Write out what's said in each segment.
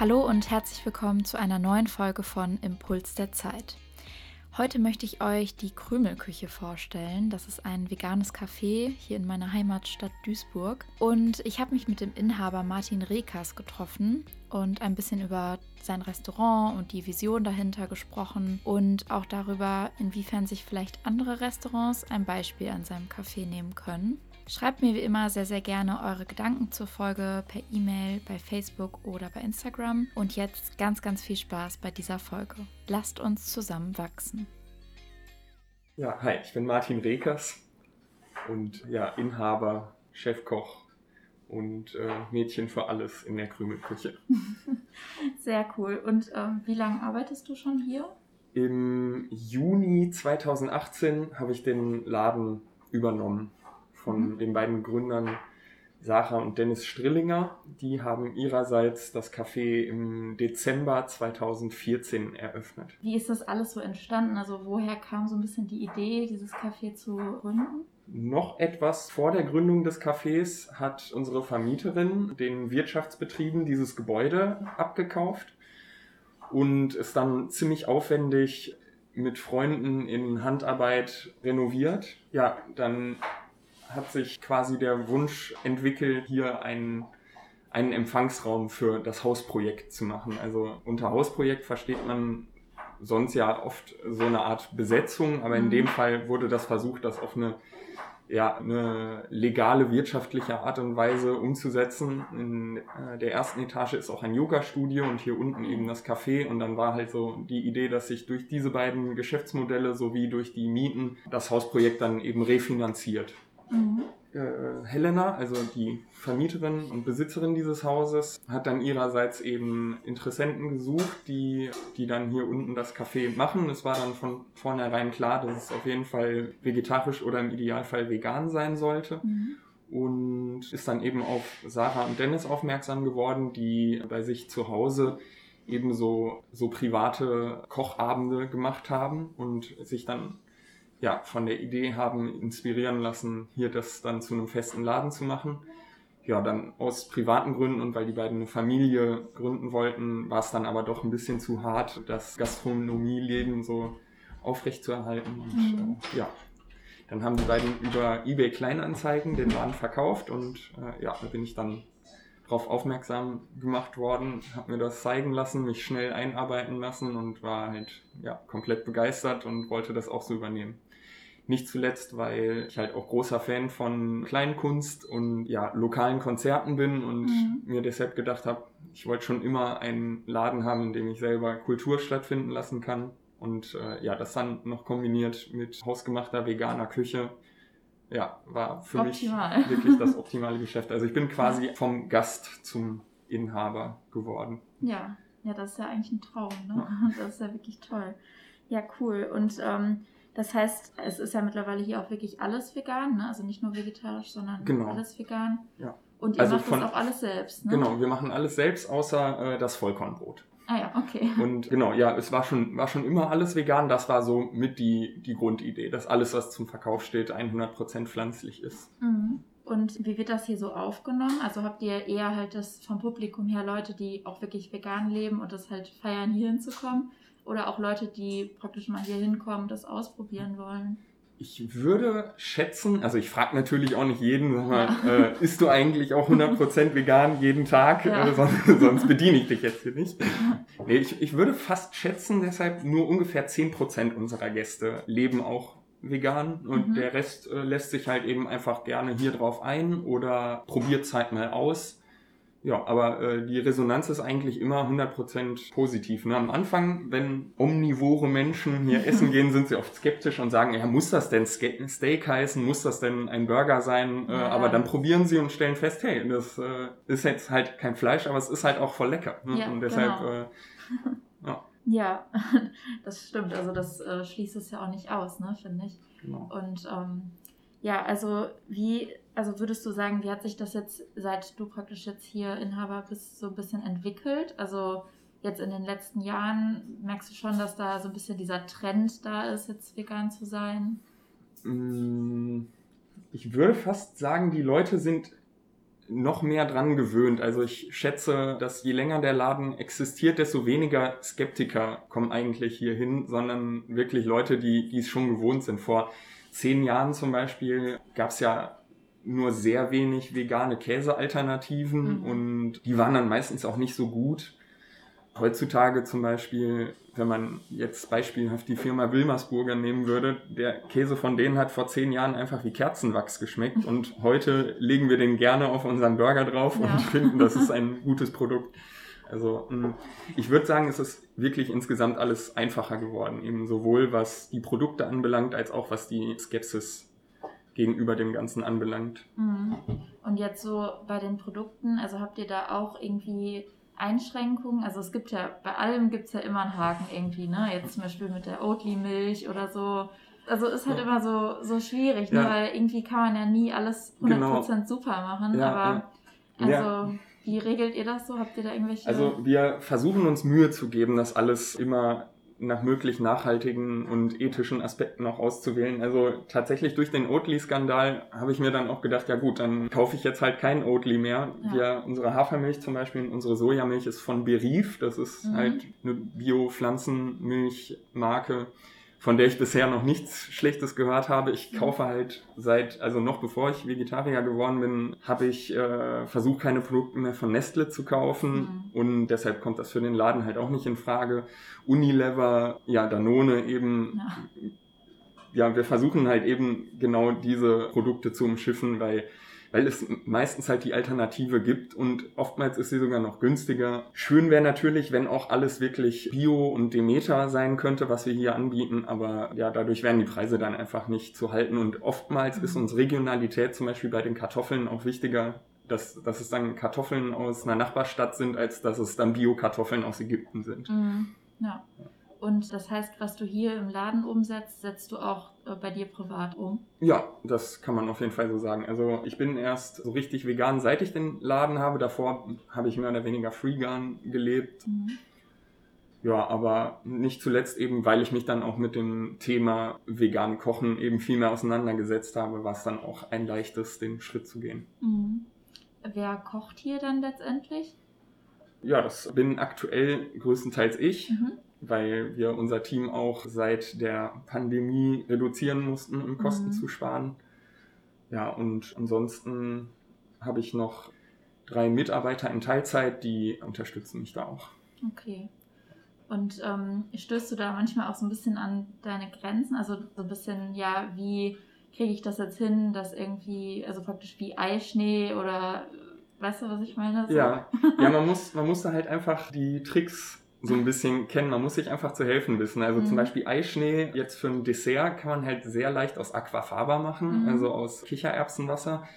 Hallo und herzlich willkommen zu einer neuen Folge von Impuls der Zeit. Heute möchte ich euch die Krümelküche vorstellen. Das ist ein veganes Café hier in meiner Heimatstadt Duisburg. Und ich habe mich mit dem Inhaber Martin Rekas getroffen und ein bisschen über sein Restaurant und die Vision dahinter gesprochen und auch darüber, inwiefern sich vielleicht andere Restaurants ein Beispiel an seinem Café nehmen können. Schreibt mir wie immer sehr, sehr gerne eure Gedanken zur Folge per E-Mail, bei Facebook oder bei Instagram. Und jetzt ganz, ganz viel Spaß bei dieser Folge. Lasst uns zusammen wachsen. Ja, hi, ich bin Martin Rekers und ja, Inhaber, Chefkoch und äh, Mädchen für alles in der Krümelküche. Sehr cool. Und ähm, wie lange arbeitest du schon hier? Im Juni 2018 habe ich den Laden übernommen von mhm. den beiden Gründern Sarah und Dennis Strillinger. Die haben ihrerseits das Café im Dezember 2014 eröffnet. Wie ist das alles so entstanden? Also woher kam so ein bisschen die Idee, dieses Café zu gründen? Noch etwas vor der Gründung des Cafés hat unsere Vermieterin den Wirtschaftsbetrieben dieses Gebäude abgekauft und ist dann ziemlich aufwendig mit Freunden in Handarbeit renoviert. Ja, dann hat sich quasi der Wunsch entwickelt, hier einen, einen Empfangsraum für das Hausprojekt zu machen. Also unter Hausprojekt versteht man sonst ja oft so eine Art Besetzung, aber in mhm. dem Fall wurde das versucht, das auf eine ja, eine legale wirtschaftliche Art und Weise umzusetzen. In äh, der ersten Etage ist auch ein Yoga-Studio und hier unten eben das Café. Und dann war halt so die Idee, dass sich durch diese beiden Geschäftsmodelle sowie durch die Mieten das Hausprojekt dann eben refinanziert. Mhm. Äh, Helena, also die Vermieterin und Besitzerin dieses Hauses, hat dann ihrerseits eben Interessenten gesucht, die, die dann hier unten das Café machen. Es war dann von vornherein klar, dass es auf jeden Fall vegetarisch oder im Idealfall vegan sein sollte. Mhm. Und ist dann eben auf Sarah und Dennis aufmerksam geworden, die bei sich zu Hause eben so, so private Kochabende gemacht haben und sich dann ja, von der Idee haben inspirieren lassen, hier das dann zu einem festen Laden zu machen. Ja, dann aus privaten Gründen und weil die beiden eine Familie gründen wollten, war es dann aber doch ein bisschen zu hart, das Gastronomieleben so aufrechtzuerhalten. Und mhm. äh, ja, dann haben die beiden über eBay Kleinanzeigen den Laden verkauft und äh, ja, da bin ich dann darauf aufmerksam gemacht worden, habe mir das zeigen lassen, mich schnell einarbeiten lassen und war halt ja, komplett begeistert und wollte das auch so übernehmen. Nicht zuletzt, weil ich halt auch großer Fan von Kleinkunst und ja, lokalen Konzerten bin und mhm. mir deshalb gedacht habe, ich wollte schon immer einen Laden haben, in dem ich selber Kultur stattfinden lassen kann. Und äh, ja, das dann noch kombiniert mit hausgemachter veganer Küche, ja, war für Optimal. mich wirklich das optimale Geschäft. Also ich bin quasi vom Gast zum Inhaber geworden. Ja, ja, das ist ja eigentlich ein Traum, ne? Das ist ja wirklich toll. Ja, cool. Und ähm, das heißt, es ist ja mittlerweile hier auch wirklich alles vegan, ne? also nicht nur vegetarisch, sondern genau. alles vegan. Ja. Und ihr also macht von, das auch alles selbst, ne? Genau, wir machen alles selbst, außer äh, das Vollkornbrot. Ah ja, okay. Und genau, ja, es war schon, war schon immer alles vegan. Das war so mit die, die Grundidee, dass alles, was zum Verkauf steht, 100% pflanzlich ist. Mhm. Und wie wird das hier so aufgenommen? Also habt ihr eher halt das vom Publikum her Leute, die auch wirklich vegan leben und das halt feiern, hier hinzukommen? Oder auch Leute, die praktisch mal hier hinkommen, das ausprobieren wollen? Ich würde schätzen, also ich frage natürlich auch nicht jeden, sag mal, ja. äh, isst du eigentlich auch 100% vegan jeden Tag? Ja. Äh, sonst, sonst, bediene ich dich jetzt hier nicht. Nee, ich, ich würde fast schätzen, deshalb nur ungefähr 10% unserer Gäste leben auch vegan und mhm. der Rest äh, lässt sich halt eben einfach gerne hier drauf ein oder probiert es halt mal aus. Ja, aber äh, die Resonanz ist eigentlich immer 100% positiv. Ne? Am Anfang, wenn omnivore Menschen hier essen gehen, sind sie oft skeptisch und sagen, ja, muss das denn Steak heißen? Muss das denn ein Burger sein? Äh, ja. Aber dann probieren sie und stellen fest, hey, das äh, ist jetzt halt kein Fleisch, aber es ist halt auch voll lecker. Ne? Ja, und deshalb, genau. Äh, ja. ja, das stimmt. Also das äh, schließt es ja auch nicht aus, ne, finde ich. Genau. Und ähm, ja, also wie also würdest du sagen, wie hat sich das jetzt, seit du praktisch jetzt hier Inhaber bist, so ein bisschen entwickelt? Also jetzt in den letzten Jahren merkst du schon, dass da so ein bisschen dieser Trend da ist, jetzt vegan zu sein? Mm, ich würde fast sagen, die Leute sind noch mehr dran gewöhnt. Also ich schätze, dass je länger der Laden existiert, desto weniger Skeptiker kommen eigentlich hier hin, sondern wirklich Leute, die, die es schon gewohnt sind. Vor zehn Jahren zum Beispiel gab es ja nur sehr wenig vegane Käsealternativen mhm. und die waren dann meistens auch nicht so gut. Heutzutage zum Beispiel, wenn man jetzt beispielhaft die Firma Wilmersburger nehmen würde, der Käse von denen hat vor zehn Jahren einfach wie Kerzenwachs geschmeckt und heute legen wir den gerne auf unseren Burger drauf ja. und finden, das ist ein gutes Produkt. Also mm, ich würde sagen, es ist wirklich insgesamt alles einfacher geworden, eben sowohl was die Produkte anbelangt, als auch was die Skepsis gegenüber dem Ganzen anbelangt. Mhm. Und jetzt so bei den Produkten, also habt ihr da auch irgendwie Einschränkungen? Also es gibt ja, bei allem gibt es ja immer einen Haken irgendwie, ne? Jetzt zum Beispiel mit der Oatly-Milch oder so. Also ist halt ja. immer so, so schwierig, ne? weil irgendwie kann man ja nie alles 100% genau. super machen, ja, aber also... Wie regelt ihr das so? Habt ihr da irgendwelche? Also wir versuchen uns Mühe zu geben, dass alles immer nach möglich nachhaltigen und ethischen Aspekten auch auszuwählen. Also tatsächlich durch den Oatly-Skandal habe ich mir dann auch gedacht, ja gut, dann kaufe ich jetzt halt kein Oatly mehr. Ja. Wir, unsere Hafermilch zum Beispiel, unsere Sojamilch ist von Berief. Das ist mhm. halt eine Bio-Pflanzenmilchmarke von der ich bisher noch nichts Schlechtes gehört habe. Ich mhm. kaufe halt seit, also noch bevor ich Vegetarier geworden bin, habe ich äh, versucht, keine Produkte mehr von Nestle zu kaufen mhm. und deshalb kommt das für den Laden halt auch nicht in Frage. Unilever, ja, Danone eben. Ja. ja, wir versuchen halt eben genau diese Produkte zu umschiffen, weil weil es meistens halt die Alternative gibt und oftmals ist sie sogar noch günstiger. Schön wäre natürlich, wenn auch alles wirklich Bio und Demeter sein könnte, was wir hier anbieten, aber ja, dadurch werden die Preise dann einfach nicht zu halten und oftmals mhm. ist uns Regionalität zum Beispiel bei den Kartoffeln auch wichtiger, dass, dass es dann Kartoffeln aus einer Nachbarstadt sind, als dass es dann Bio-Kartoffeln aus Ägypten sind. Mhm. Ja. Und das heißt, was du hier im Laden umsetzt, setzt du auch äh, bei dir privat um? Ja, das kann man auf jeden Fall so sagen. Also ich bin erst so richtig vegan, seit ich den Laden habe. Davor habe ich mehr oder weniger freegan gelebt. Mhm. Ja, aber nicht zuletzt eben, weil ich mich dann auch mit dem Thema vegan Kochen eben viel mehr auseinandergesetzt habe, war es dann auch ein leichtes, den Schritt zu gehen. Mhm. Wer kocht hier dann letztendlich? Ja, das bin aktuell größtenteils ich. Mhm weil wir unser Team auch seit der Pandemie reduzieren mussten, um Kosten mhm. zu sparen. Ja, und ansonsten habe ich noch drei Mitarbeiter in Teilzeit, die unterstützen mich da auch. Okay. Und ähm, stößt du da manchmal auch so ein bisschen an deine Grenzen? Also so ein bisschen, ja, wie kriege ich das jetzt hin, dass irgendwie, also praktisch wie Eischnee oder weißt du, was ich meine? So. Ja, ja man, muss, man muss da halt einfach die Tricks so ein bisschen kennen. Man muss sich einfach zu helfen wissen. Also mhm. zum Beispiel Eischnee jetzt für ein Dessert kann man halt sehr leicht aus Aquafaba machen, mhm. also aus Kichererbsenwasser.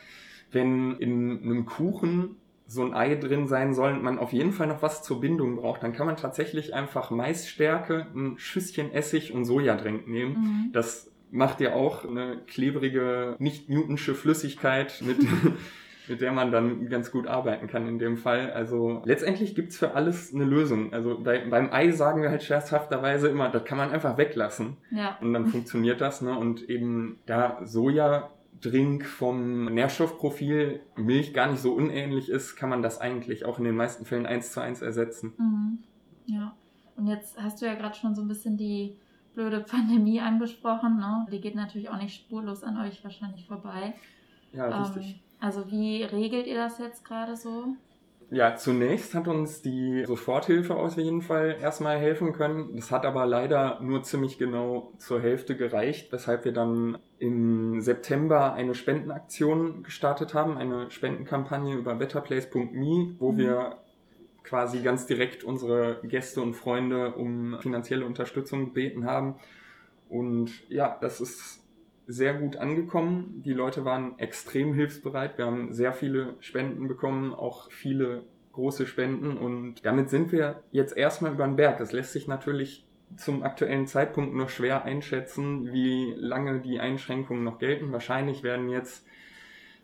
Wenn in einem Kuchen so ein Ei drin sein soll und man auf jeden Fall noch was zur Bindung braucht, dann kann man tatsächlich einfach Maisstärke, ein Schüsschen Essig und Sojadrink nehmen. Mhm. Das macht ja auch eine klebrige, nicht Newtonsche Flüssigkeit mit mit der man dann ganz gut arbeiten kann in dem Fall. Also letztendlich gibt's für alles eine Lösung. Also bei, beim Ei sagen wir halt scherzhafterweise immer, das kann man einfach weglassen. Ja. Und dann funktioniert das. Ne? Und eben da Sojadrink vom Nährstoffprofil Milch gar nicht so unähnlich ist, kann man das eigentlich auch in den meisten Fällen eins zu eins ersetzen. Mhm. Ja. Und jetzt hast du ja gerade schon so ein bisschen die blöde Pandemie angesprochen. Ne? Die geht natürlich auch nicht spurlos an euch wahrscheinlich vorbei. Ja, richtig. Ähm, also wie regelt ihr das jetzt gerade so? Ja, zunächst hat uns die Soforthilfe aus jeden Fall erstmal helfen können. Das hat aber leider nur ziemlich genau zur Hälfte gereicht, weshalb wir dann im September eine Spendenaktion gestartet haben, eine Spendenkampagne über betterplace.me, wo mhm. wir quasi ganz direkt unsere Gäste und Freunde um finanzielle Unterstützung gebeten haben. Und ja, das ist sehr gut angekommen. Die Leute waren extrem hilfsbereit. Wir haben sehr viele Spenden bekommen, auch viele große Spenden und damit sind wir jetzt erstmal über den Berg. Das lässt sich natürlich zum aktuellen Zeitpunkt noch schwer einschätzen, wie lange die Einschränkungen noch gelten. Wahrscheinlich werden jetzt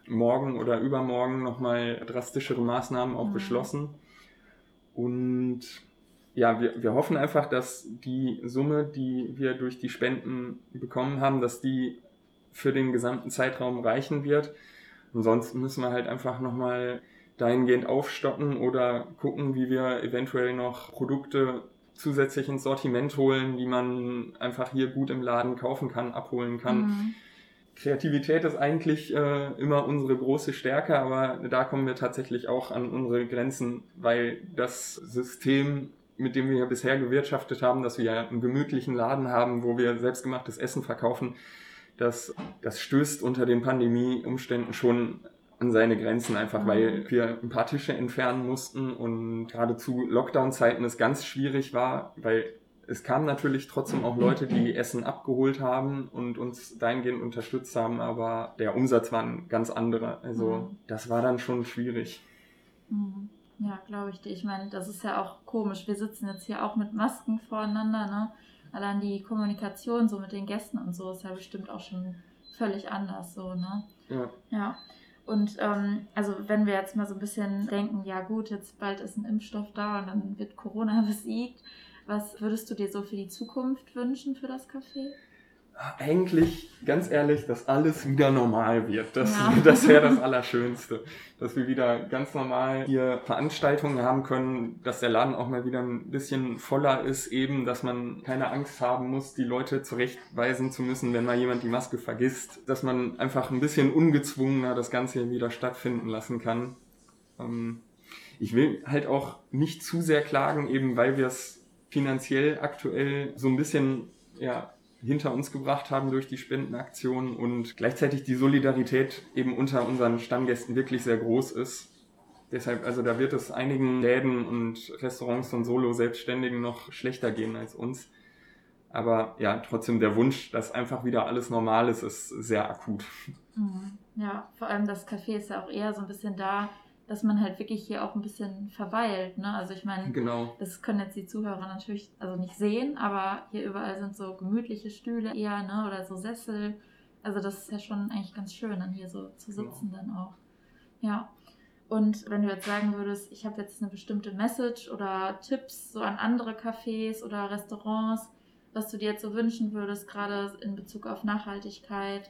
morgen oder übermorgen nochmal drastischere Maßnahmen auch mhm. beschlossen. Und ja, wir, wir hoffen einfach, dass die Summe, die wir durch die Spenden bekommen haben, dass die für den gesamten Zeitraum reichen wird. Ansonsten müssen wir halt einfach nochmal dahingehend aufstocken oder gucken, wie wir eventuell noch Produkte zusätzlich ins Sortiment holen, die man einfach hier gut im Laden kaufen kann, abholen kann. Mhm. Kreativität ist eigentlich äh, immer unsere große Stärke, aber da kommen wir tatsächlich auch an unsere Grenzen, weil das System, mit dem wir bisher gewirtschaftet haben, dass wir ja einen gemütlichen Laden haben, wo wir selbstgemachtes Essen verkaufen, das, das stößt unter den Pandemieumständen schon an seine Grenzen, einfach weil mhm. wir ein paar Tische entfernen mussten und gerade zu Lockdown-Zeiten es ganz schwierig war, weil es kamen natürlich trotzdem auch Leute, die Essen abgeholt haben und uns dahingehend unterstützt haben, aber der Umsatz war ein ganz anderer. Also mhm. das war dann schon schwierig. Mhm. Ja, glaube ich dir. Ich meine, das ist ja auch komisch. Wir sitzen jetzt hier auch mit Masken voreinander, ne? Allein die Kommunikation so mit den Gästen und so ist ja bestimmt auch schon völlig anders so, ne? Ja. Ja. Und ähm, also wenn wir jetzt mal so ein bisschen denken, ja gut, jetzt bald ist ein Impfstoff da und dann wird Corona besiegt, was würdest du dir so für die Zukunft wünschen für das Café? Eigentlich, ganz ehrlich, dass alles wieder normal wird. Das, ja. das wäre das Allerschönste. Dass wir wieder ganz normal hier Veranstaltungen haben können, dass der Laden auch mal wieder ein bisschen voller ist, eben, dass man keine Angst haben muss, die Leute zurechtweisen zu müssen, wenn mal jemand die Maske vergisst. Dass man einfach ein bisschen ungezwungener das Ganze wieder stattfinden lassen kann. Ähm, ich will halt auch nicht zu sehr klagen, eben weil wir es finanziell aktuell so ein bisschen, ja, hinter uns gebracht haben durch die Spendenaktion und gleichzeitig die Solidarität eben unter unseren Stammgästen wirklich sehr groß ist. Deshalb, also da wird es einigen Läden und Restaurants und Solo-Selbstständigen noch schlechter gehen als uns. Aber ja, trotzdem der Wunsch, dass einfach wieder alles normal ist, ist sehr akut. Mhm. Ja, vor allem das Café ist ja auch eher so ein bisschen da, dass man halt wirklich hier auch ein bisschen verweilt. Ne? Also ich meine, genau. das können jetzt die Zuhörer natürlich also nicht sehen, aber hier überall sind so gemütliche Stühle eher, ne? Oder so Sessel. Also das ist ja schon eigentlich ganz schön, dann hier so zu genau. sitzen genau. dann auch. Ja. Und wenn du jetzt sagen würdest, ich habe jetzt eine bestimmte Message oder Tipps so an andere Cafés oder Restaurants, was du dir jetzt so wünschen würdest, gerade in Bezug auf Nachhaltigkeit,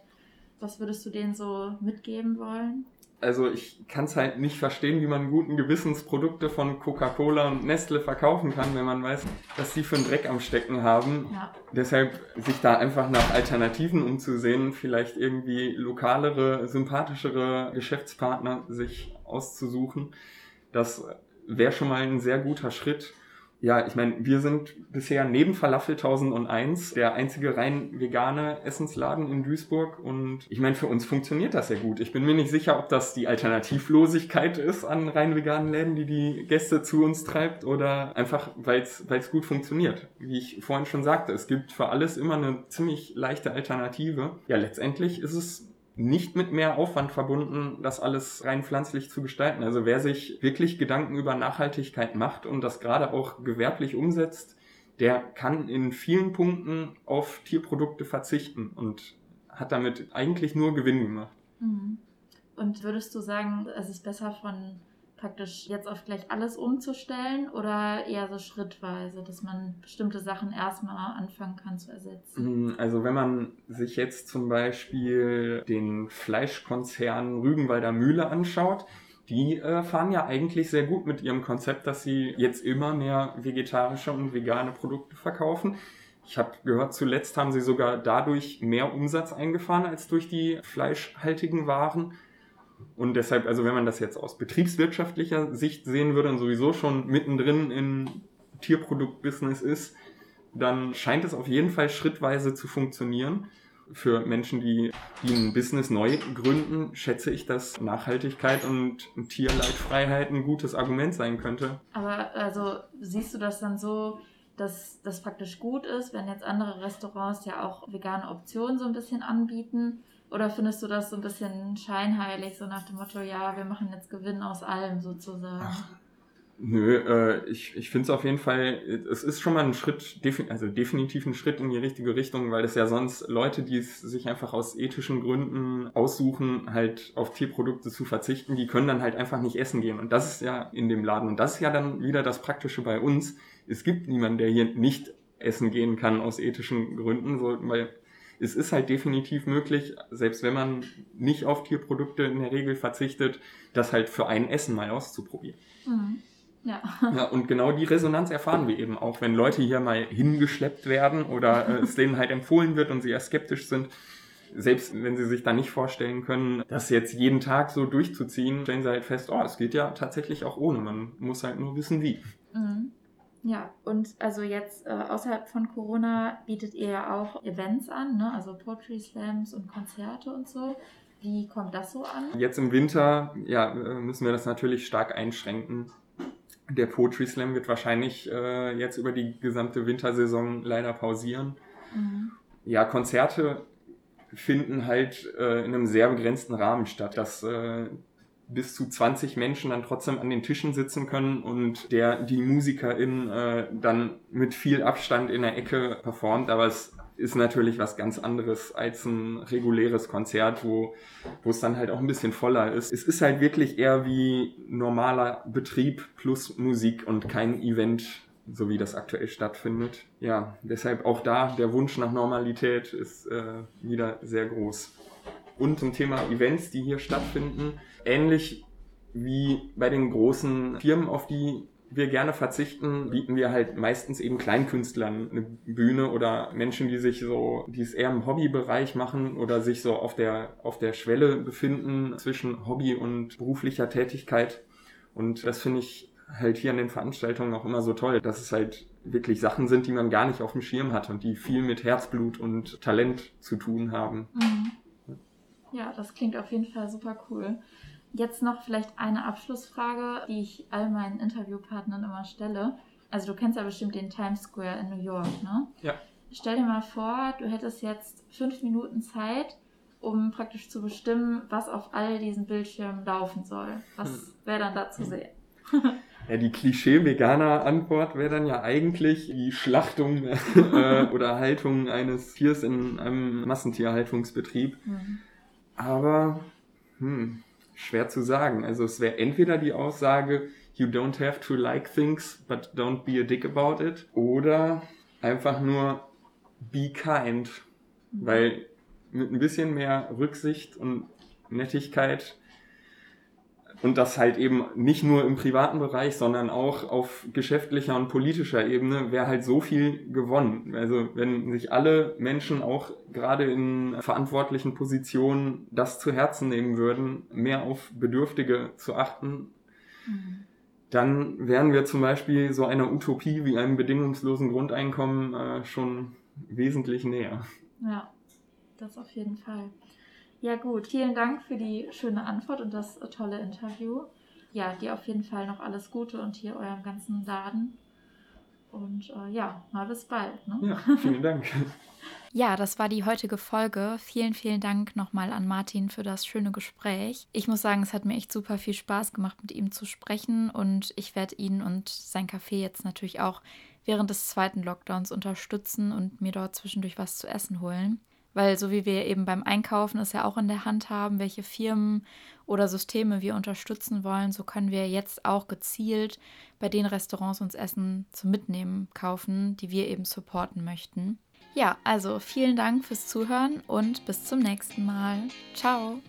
was würdest du denen so mitgeben wollen? also ich kann es halt nicht verstehen, wie man guten Gewissens Produkte von Coca-Cola und Nestle verkaufen kann, wenn man weiß, dass die für einen Dreck am Stecken haben. Ja. Deshalb sich da einfach nach Alternativen umzusehen, vielleicht irgendwie lokalere, sympathischere Geschäftspartner sich auszusuchen, das wäre schon mal ein sehr guter Schritt. Ja, ich meine, wir sind bisher neben Falafel 1001 der einzige rein vegane Essensladen in Duisburg und ich meine, für uns funktioniert das sehr gut. Ich bin mir nicht sicher, ob das die Alternativlosigkeit ist an rein veganen Läden, die die Gäste zu uns treibt oder einfach, weil es gut funktioniert. Wie ich vorhin schon sagte, es gibt für alles immer eine ziemlich leichte Alternative. Ja, letztendlich ist es nicht mit mehr Aufwand verbunden, das alles rein pflanzlich zu gestalten. Also wer sich wirklich Gedanken über Nachhaltigkeit macht und das gerade auch gewerblich umsetzt, der kann in vielen Punkten auf Tierprodukte verzichten und hat damit eigentlich nur Gewinn gemacht. Mhm. Und würdest du sagen, es ist besser von praktisch jetzt auf gleich alles umzustellen oder eher so schrittweise, dass man bestimmte Sachen erstmal anfangen kann zu ersetzen? Mm, also wenn man sich jetzt zum Beispiel den Fleischkonzern Rügenwalder Mühle anschaut, die äh, fahren ja eigentlich sehr gut mit ihrem Konzept, dass sie jetzt immer mehr vegetarische und vegane Produkte verkaufen. Ich habe gehört, zuletzt haben sie sogar dadurch mehr Umsatz eingefahren als durch die fleischhaltigen Waren. Und deshalb, also wenn man das jetzt aus betriebswirtschaftlicher Sicht sehen würde und sowieso schon mittendrin im Tierproduktbusiness ist, dann scheint es auf jeden Fall schrittweise zu funktionieren. Für Menschen, die, die ein Business neu gründen, schätze ich, dass Nachhaltigkeit und Tierleidfreiheit ein gutes Argument sein könnte. Aber also siehst du das dann so, dass das praktisch gut ist, wenn jetzt andere Restaurants ja auch vegane Optionen so ein bisschen anbieten? Oder findest du das so ein bisschen scheinheilig, so nach dem Motto, ja, wir machen jetzt Gewinn aus allem sozusagen? Ach, nö, äh, ich, ich finde es auf jeden Fall, es ist schon mal ein Schritt, also definitiv ein Schritt in die richtige Richtung, weil es ja sonst Leute, die es sich einfach aus ethischen Gründen aussuchen, halt auf Tierprodukte zu verzichten, die können dann halt einfach nicht essen gehen. Und das ist ja in dem Laden. Und das ist ja dann wieder das Praktische bei uns. Es gibt niemanden, der hier nicht essen gehen kann aus ethischen Gründen, so, weil es ist halt definitiv möglich, selbst wenn man nicht auf Tierprodukte in der Regel verzichtet, das halt für ein Essen mal auszuprobieren. Mhm. Ja. ja. Und genau die Resonanz erfahren wir eben auch, wenn Leute hier mal hingeschleppt werden oder äh, es denen halt empfohlen wird und sie eher skeptisch sind. Selbst wenn sie sich da nicht vorstellen können, das jetzt jeden Tag so durchzuziehen, stellen sie halt fest, oh, es geht ja tatsächlich auch ohne. Man muss halt nur wissen, wie. Mhm. Ja, und also jetzt äh, außerhalb von Corona bietet ihr ja auch Events an, ne? also Poetry Slams und Konzerte und so. Wie kommt das so an? Jetzt im Winter ja, äh, müssen wir das natürlich stark einschränken. Der Poetry Slam wird wahrscheinlich äh, jetzt über die gesamte Wintersaison leider pausieren. Mhm. Ja, Konzerte finden halt äh, in einem sehr begrenzten Rahmen statt. Das äh, bis zu 20 Menschen dann trotzdem an den Tischen sitzen können und der die Musikerin äh, dann mit viel Abstand in der Ecke performt, aber es ist natürlich was ganz anderes als ein reguläres Konzert, wo, wo es dann halt auch ein bisschen voller ist. Es ist halt wirklich eher wie normaler Betrieb plus Musik und kein Event, so wie das aktuell stattfindet. Ja, deshalb auch da der Wunsch nach Normalität ist äh, wieder sehr groß. Und zum Thema Events, die hier stattfinden, ähnlich wie bei den großen Firmen, auf die wir gerne verzichten, bieten wir halt meistens eben Kleinkünstlern eine Bühne oder Menschen, die sich so, die es eher im Hobbybereich machen oder sich so auf der, auf der Schwelle befinden zwischen Hobby und beruflicher Tätigkeit. Und das finde ich halt hier an den Veranstaltungen auch immer so toll, dass es halt wirklich Sachen sind, die man gar nicht auf dem Schirm hat und die viel mit Herzblut und Talent zu tun haben. Mhm. Ja, das klingt auf jeden Fall super cool. Jetzt noch vielleicht eine Abschlussfrage, die ich all meinen Interviewpartnern immer stelle. Also du kennst ja bestimmt den Times Square in New York, ne? Ja. Stell dir mal vor, du hättest jetzt fünf Minuten Zeit, um praktisch zu bestimmen, was auf all diesen Bildschirmen laufen soll. Was hm. wäre dann da zu sehen? Ja, die Klischee-Veganer-Antwort wäre dann ja eigentlich die Schlachtung äh, oder Haltung eines Tiers in einem Massentierhaltungsbetrieb. Mhm. Aber hm, schwer zu sagen. Also es wäre entweder die Aussage, you don't have to like things, but don't be a dick about it. Oder einfach nur be kind. Weil mit ein bisschen mehr Rücksicht und Nettigkeit und das halt eben nicht nur im privaten Bereich, sondern auch auf geschäftlicher und politischer Ebene wäre halt so viel gewonnen. Also wenn sich alle Menschen auch gerade in verantwortlichen Positionen das zu Herzen nehmen würden, mehr auf Bedürftige zu achten, mhm. dann wären wir zum Beispiel so einer Utopie wie einem bedingungslosen Grundeinkommen äh, schon wesentlich näher. Ja, das auf jeden Fall. Ja, gut. Vielen Dank für die schöne Antwort und das tolle Interview. Ja, dir auf jeden Fall noch alles Gute und hier eurem ganzen Laden. Und äh, ja, mal bis bald. Ne? Ja, vielen Dank. Ja, das war die heutige Folge. Vielen, vielen Dank nochmal an Martin für das schöne Gespräch. Ich muss sagen, es hat mir echt super viel Spaß gemacht, mit ihm zu sprechen und ich werde ihn und sein Café jetzt natürlich auch während des zweiten Lockdowns unterstützen und mir dort zwischendurch was zu essen holen. Weil so wie wir eben beim Einkaufen es ja auch in der Hand haben, welche Firmen oder Systeme wir unterstützen wollen, so können wir jetzt auch gezielt bei den Restaurants uns Essen zum Mitnehmen kaufen, die wir eben supporten möchten. Ja, also vielen Dank fürs Zuhören und bis zum nächsten Mal. Ciao.